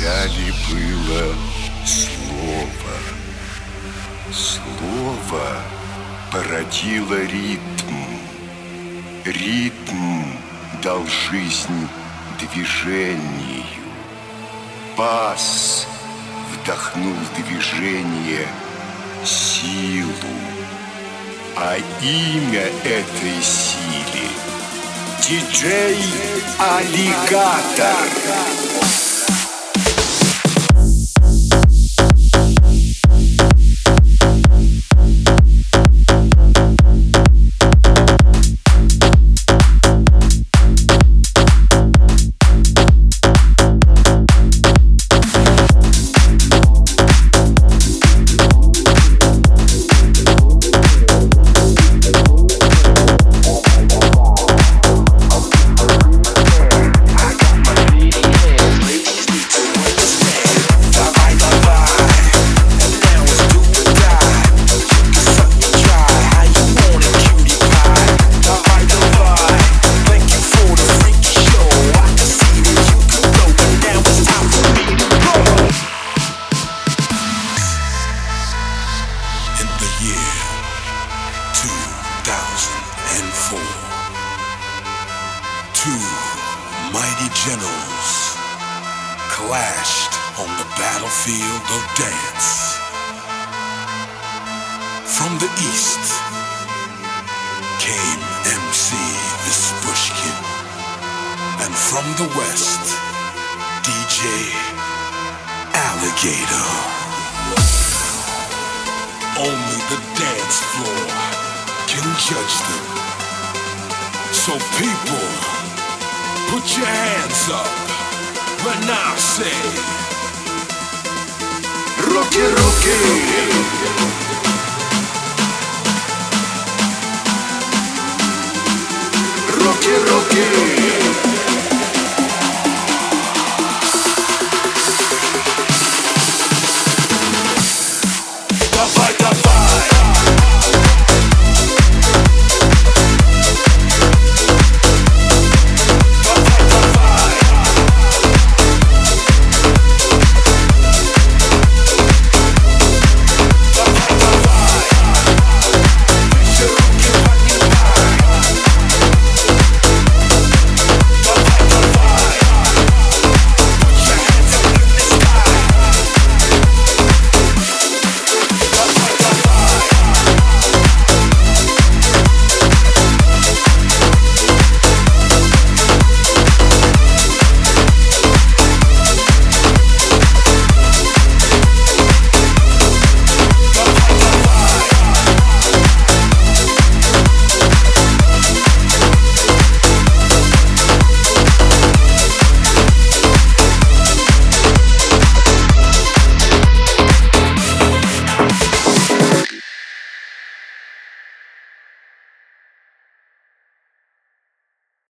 вначале было слово. Слово породило ритм. Ритм дал жизнь движению. Пас вдохнул движение силу. А имя этой силе – диджей-аллигатор. and four. Two mighty generals clashed on the battlefield of dance. From the east came MC the and from the west, DJ Alligator. Only the dance floor can judge them. So people, put your hands up. when I say, Rocky, Rocky. Rocky, Rocky.